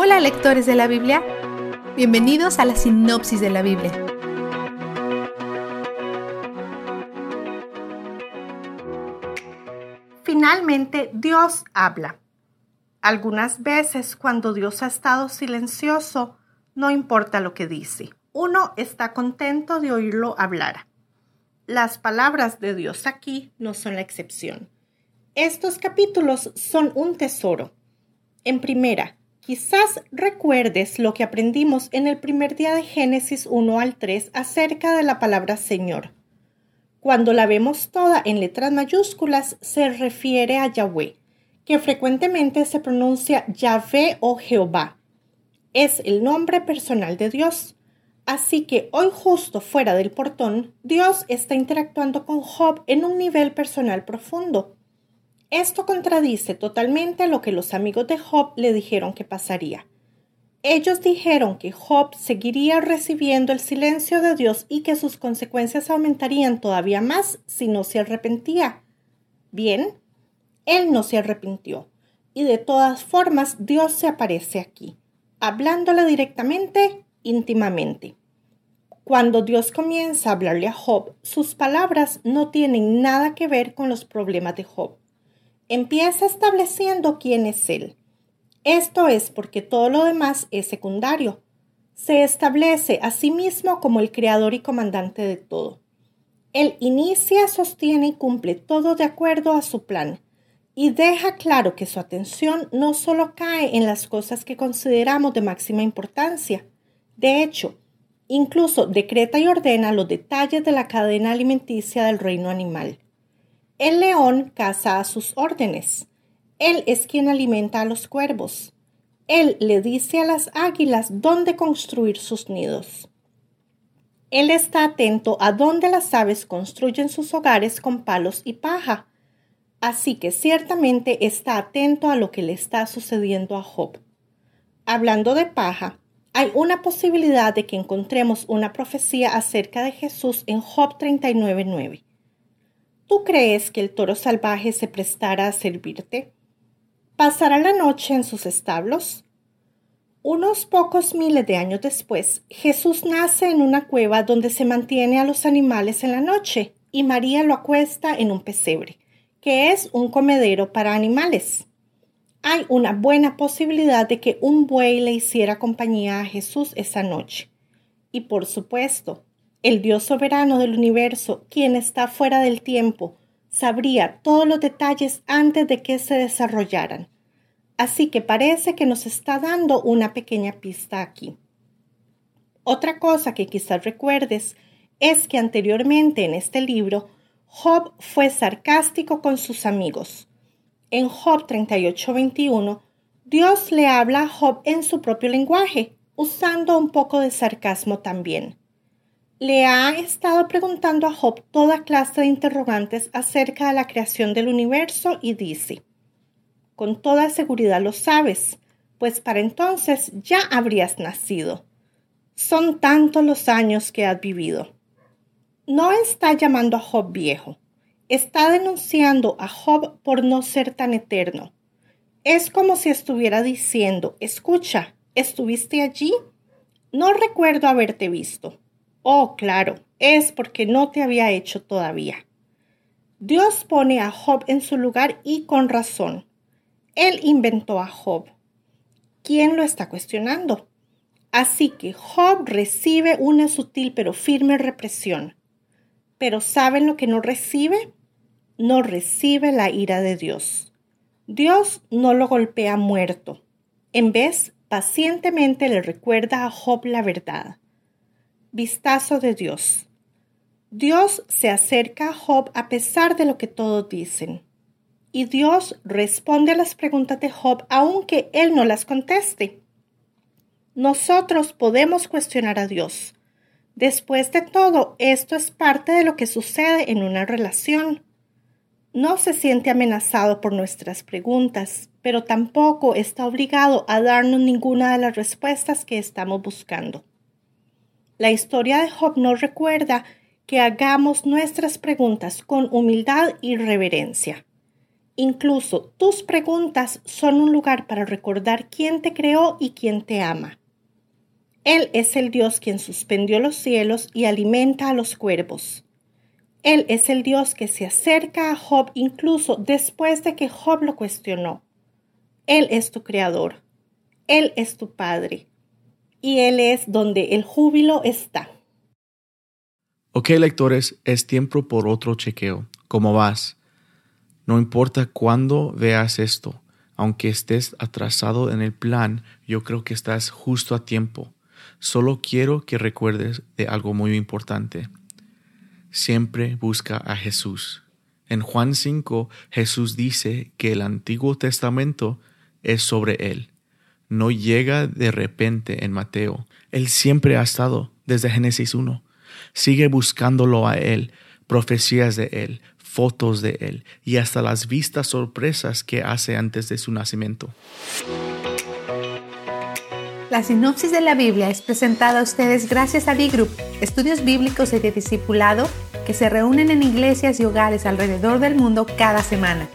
Hola lectores de la Biblia, bienvenidos a la sinopsis de la Biblia. Finalmente, Dios habla. Algunas veces cuando Dios ha estado silencioso, no importa lo que dice. Uno está contento de oírlo hablar. Las palabras de Dios aquí no son la excepción. Estos capítulos son un tesoro. En primera, quizás recuerdes lo que aprendimos en el primer día de Génesis 1 al 3 acerca de la palabra Señor. Cuando la vemos toda en letras mayúsculas, se refiere a Yahweh, que frecuentemente se pronuncia Yahvé o Jehová. Es el nombre personal de Dios. Así que hoy justo fuera del portón, Dios está interactuando con Job en un nivel personal profundo. Esto contradice totalmente lo que los amigos de Job le dijeron que pasaría. Ellos dijeron que Job seguiría recibiendo el silencio de Dios y que sus consecuencias aumentarían todavía más si no se arrepentía. Bien, él no se arrepintió. Y de todas formas, Dios se aparece aquí, hablándole directamente, íntimamente. Cuando Dios comienza a hablarle a Job, sus palabras no tienen nada que ver con los problemas de Job. Empieza estableciendo quién es Él. Esto es porque todo lo demás es secundario. Se establece a sí mismo como el creador y comandante de todo. Él inicia, sostiene y cumple todo de acuerdo a su plan y deja claro que su atención no solo cae en las cosas que consideramos de máxima importancia. De hecho, incluso decreta y ordena los detalles de la cadena alimenticia del reino animal. El león caza a sus órdenes. Él es quien alimenta a los cuervos. Él le dice a las águilas dónde construir sus nidos. Él está atento a dónde las aves construyen sus hogares con palos y paja Así que ciertamente está atento a lo que le está sucediendo a Job. Hablando de paja, hay una posibilidad de que encontremos una profecía acerca de Jesús en Job 39.9. ¿Tú crees que el toro salvaje se prestará a servirte? ¿Pasará la noche en sus establos? Unos pocos miles de años después, Jesús nace en una cueva donde se mantiene a los animales en la noche y María lo acuesta en un pesebre que es un comedero para animales. Hay una buena posibilidad de que un buey le hiciera compañía a Jesús esa noche. Y por supuesto, el Dios soberano del universo, quien está fuera del tiempo, sabría todos los detalles antes de que se desarrollaran. Así que parece que nos está dando una pequeña pista aquí. Otra cosa que quizás recuerdes es que anteriormente en este libro Job fue sarcástico con sus amigos. En Job 38:21, Dios le habla a Job en su propio lenguaje, usando un poco de sarcasmo también. Le ha estado preguntando a Job toda clase de interrogantes acerca de la creación del universo y dice, con toda seguridad lo sabes, pues para entonces ya habrías nacido. Son tantos los años que has vivido no está llamando a Job viejo, está denunciando a Job por no ser tan eterno. Es como si estuviera diciendo, escucha, ¿estuviste allí? No recuerdo haberte visto. Oh, claro, es porque no te había hecho todavía. Dios pone a Job en su lugar y con razón. Él inventó a Job. ¿Quién lo está cuestionando? Así que Job recibe una sutil pero firme represión. Pero ¿saben lo que no recibe? No recibe la ira de Dios. Dios no lo golpea muerto. En vez, pacientemente le recuerda a Job la verdad. Vistazo de Dios. Dios se acerca a Job a pesar de lo que todos dicen. Y Dios responde a las preguntas de Job aunque él no las conteste. Nosotros podemos cuestionar a Dios, Después de todo, esto es parte de lo que sucede en una relación. No se siente amenazado por nuestras preguntas, pero tampoco está obligado a darnos ninguna de las respuestas que estamos buscando. La historia de Job nos recuerda que hagamos nuestras preguntas con humildad y reverencia. Incluso tus preguntas son un lugar para recordar quién te creó y quién te ama. Él es el Dios quien suspendió los cielos y alimenta a los cuervos. Él es el Dios que se acerca a Job incluso después de que Job lo cuestionó. Él es tu creador. Él es tu Padre. Y Él es donde el júbilo está. Ok, lectores, es tiempo por otro chequeo. ¿Cómo vas? No importa cuándo veas esto, aunque estés atrasado en el plan, yo creo que estás justo a tiempo. Solo quiero que recuerdes de algo muy importante. Siempre busca a Jesús. En Juan 5, Jesús dice que el Antiguo Testamento es sobre Él. No llega de repente en Mateo. Él siempre ha estado desde Génesis 1. Sigue buscándolo a Él, profecías de Él, fotos de él y hasta las vistas sorpresas que hace antes de su nacimiento. La sinopsis de la Biblia es presentada a ustedes gracias a D-Group, estudios bíblicos y de discipulado que se reúnen en iglesias y hogares alrededor del mundo cada semana.